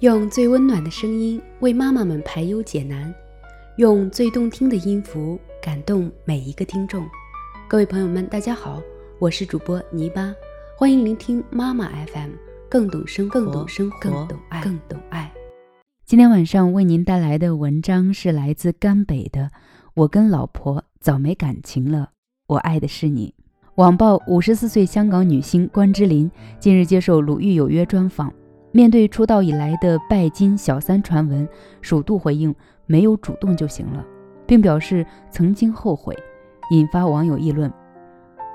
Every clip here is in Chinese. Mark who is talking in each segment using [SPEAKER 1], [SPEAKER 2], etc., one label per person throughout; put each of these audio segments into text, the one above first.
[SPEAKER 1] 用最温暖的声音为妈妈们排忧解难，用最动听的音符感动每一个听众。各位朋友们，大家好，我是主播泥巴，欢迎聆听妈妈 FM，更懂生活，更懂生活，更懂爱，更懂爱。
[SPEAKER 2] 今天晚上为您带来的文章是来自甘北的《我跟老婆早没感情了，我爱的是你》。网曝五十四岁香港女星关之琳近日接受《鲁豫有约》专访，面对出道以来的拜金小三传闻，首度回应没有主动就行了，并表示曾经后悔，引发网友议论。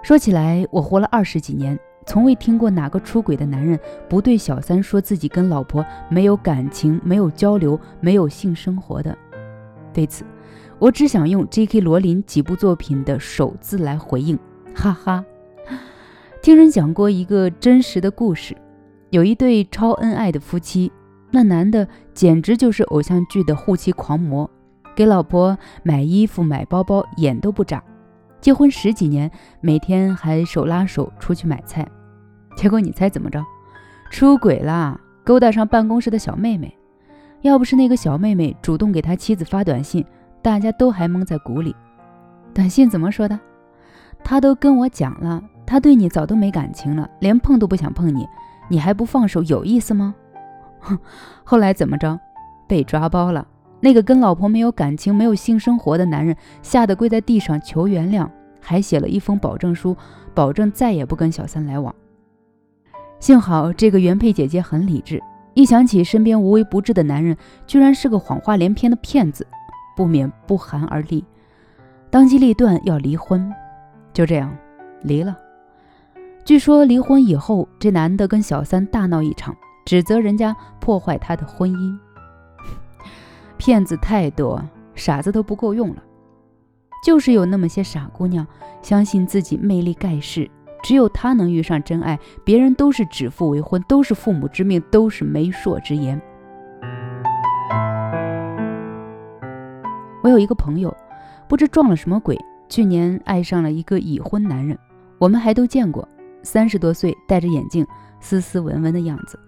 [SPEAKER 2] 说起来，我活了二十几年，从未听过哪个出轨的男人不对小三说自己跟老婆没有感情、没有交流、没有性生活的。对此，我只想用 J.K. 罗琳几部作品的首字来回应。哈哈，听人讲过一个真实的故事，有一对超恩爱的夫妻，那男的简直就是偶像剧的护妻狂魔，给老婆买衣服、买包包，眼都不眨。结婚十几年，每天还手拉手出去买菜。结果你猜怎么着？出轨啦，勾搭上办公室的小妹妹。要不是那个小妹妹主动给他妻子发短信，大家都还蒙在鼓里。短信怎么说的？他都跟我讲了，他对你早都没感情了，连碰都不想碰你，你还不放手，有意思吗？哼，后来怎么着？被抓包了。那个跟老婆没有感情、没有性生活的男人，吓得跪在地上求原谅，还写了一封保证书，保证再也不跟小三来往。幸好这个原配姐姐很理智，一想起身边无微不至的男人居然是个谎话连篇的骗子，不免不寒而栗，当机立断要离婚。就这样，离了。据说离婚以后，这男的跟小三大闹一场，指责人家破坏他的婚姻。骗子太多，傻子都不够用了。就是有那么些傻姑娘，相信自己魅力盖世，只有她能遇上真爱，别人都是指腹为婚，都是父母之命，都是媒妁之言。我有一个朋友，不知撞了什么鬼。去年爱上了一个已婚男人，我们还都见过，三十多岁，戴着眼镜，斯斯文文的样子。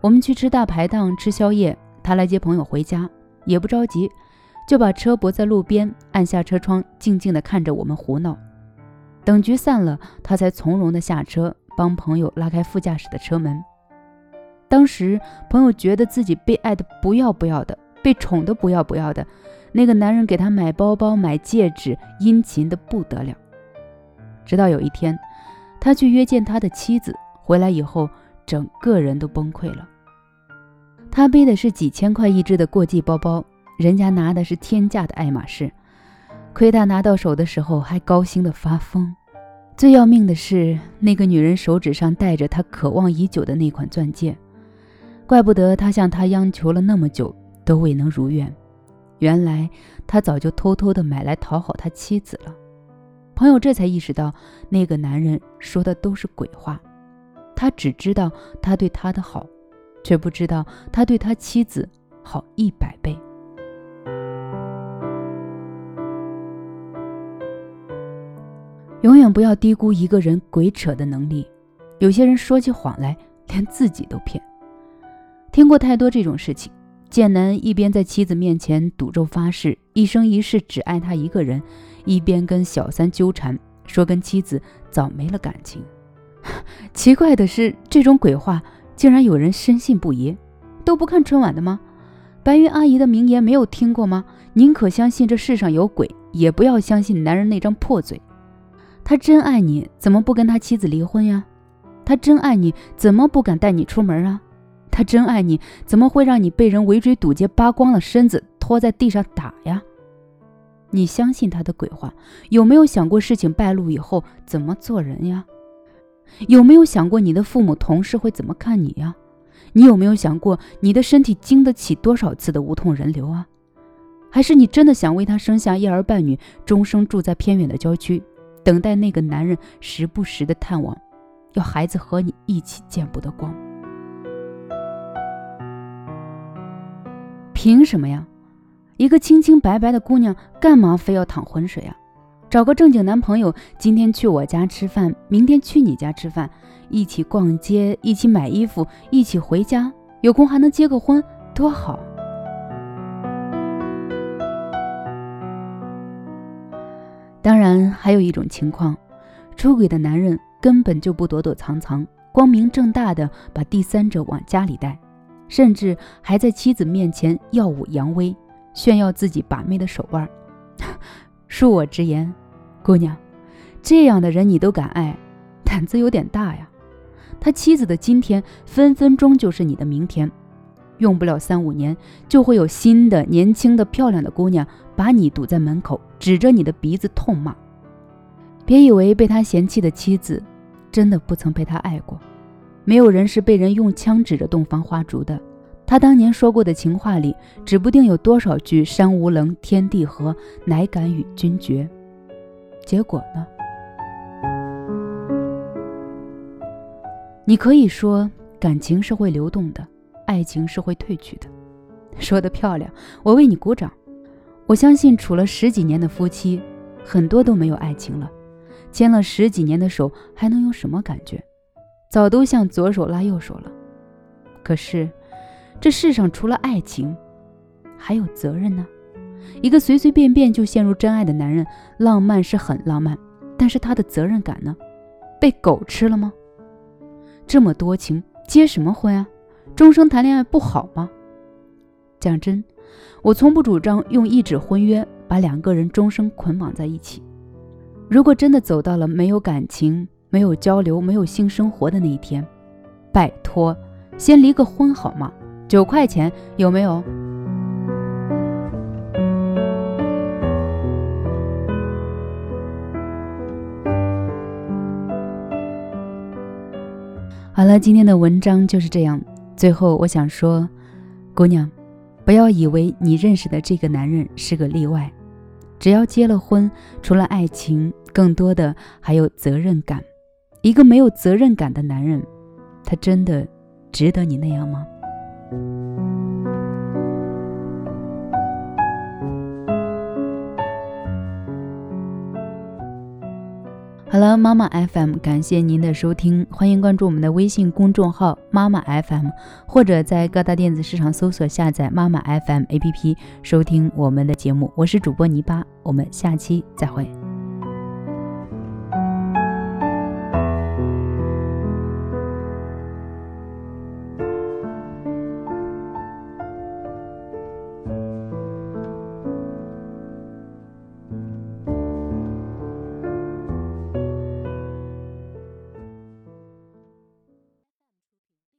[SPEAKER 2] 我们去吃大排档吃宵夜，他来接朋友回家，也不着急，就把车泊在路边，按下车窗，静静地看着我们胡闹。等局散了，他才从容地下车，帮朋友拉开副驾驶的车门。当时朋友觉得自己被爱的不要不要的，被宠的不要不要的。那个男人给他买包包、买戒指，殷勤的不得了。直到有一天，他去约见他的妻子，回来以后，整个人都崩溃了。他背的是几千块一只的过季包包，人家拿的是天价的爱马仕。亏他拿到手的时候还高兴的发疯。最要命的是，那个女人手指上戴着他渴望已久的那款钻戒，怪不得他向她央求了那么久，都未能如愿。原来他早就偷偷的买来讨好他妻子了。朋友这才意识到，那个男人说的都是鬼话。他只知道他对他的好，却不知道他对他妻子好一百倍。永远不要低估一个人鬼扯的能力。有些人说起谎来，连自己都骗。听过太多这种事情。贱男一边在妻子面前赌咒发誓一生一世只爱她一个人，一边跟小三纠缠，说跟妻子早没了感情。奇怪的是，这种鬼话竟然有人深信不疑。都不看春晚的吗？白云阿姨的名言没有听过吗？宁可相信这世上有鬼，也不要相信男人那张破嘴。他真爱你，怎么不跟他妻子离婚呀？他真爱你，怎么不敢带你出门啊？他真爱你，怎么会让你被人围追堵截、扒光了身子拖在地上打呀？你相信他的鬼话，有没有想过事情败露以后怎么做人呀？有没有想过你的父母、同事会怎么看你呀？你有没有想过你的身体经得起多少次的无痛人流啊？还是你真的想为他生下一儿半女，终生住在偏远的郊区，等待那个男人时不时的探望，要孩子和你一起见不得光？凭什么呀？一个清清白白的姑娘，干嘛非要淌浑水啊？找个正经男朋友，今天去我家吃饭，明天去你家吃饭，一起逛街，一起买衣服，一起回家，有空还能结个婚，多好。当然，还有一种情况，出轨的男人根本就不躲躲藏藏，光明正大的把第三者往家里带，甚至还在妻子面前耀武扬威，炫耀自己把妹的手腕。恕我直言，姑娘，这样的人你都敢爱，胆子有点大呀。他妻子的今天，分分钟就是你的明天，用不了三五年，就会有新的、年轻的、漂亮的姑娘把你堵在门口，指着你的鼻子痛骂。别以为被他嫌弃的妻子，真的不曾被他爱过。没有人是被人用枪指着洞房花烛的。他当年说过的情话里，指不定有多少句“山无棱，天地合，乃敢与君绝”。结果呢？你可以说感情是会流动的，爱情是会褪去的。说的漂亮，我为你鼓掌。我相信处了十几年的夫妻，很多都没有爱情了。牵了十几年的手，还能有什么感觉？早都像左手拉右手了。可是，这世上除了爱情，还有责任呢。一个随随便便就陷入真爱的男人，浪漫是很浪漫，但是他的责任感呢？被狗吃了吗？这么多情，结什么婚啊？终生谈恋爱不好吗？讲真，我从不主张用一纸婚约把两个人终生捆绑在一起。如果真的走到了没有感情、没有交流、没有性生活的那一天，拜托，先离个婚好吗？九块钱有没有？好了，今天的文章就是这样。最后，我想说，姑娘，不要以为你认识的这个男人是个例外。只要结了婚，除了爱情，更多的还有责任感。一个没有责任感的男人，他真的值得你那样吗？好了，妈妈 FM，感谢您的收听，欢迎关注我们的微信公众号妈妈 FM，或者在各大电子市场搜索下载妈妈 FM APP 收听我们的节目。我是主播泥巴，我们下期再会。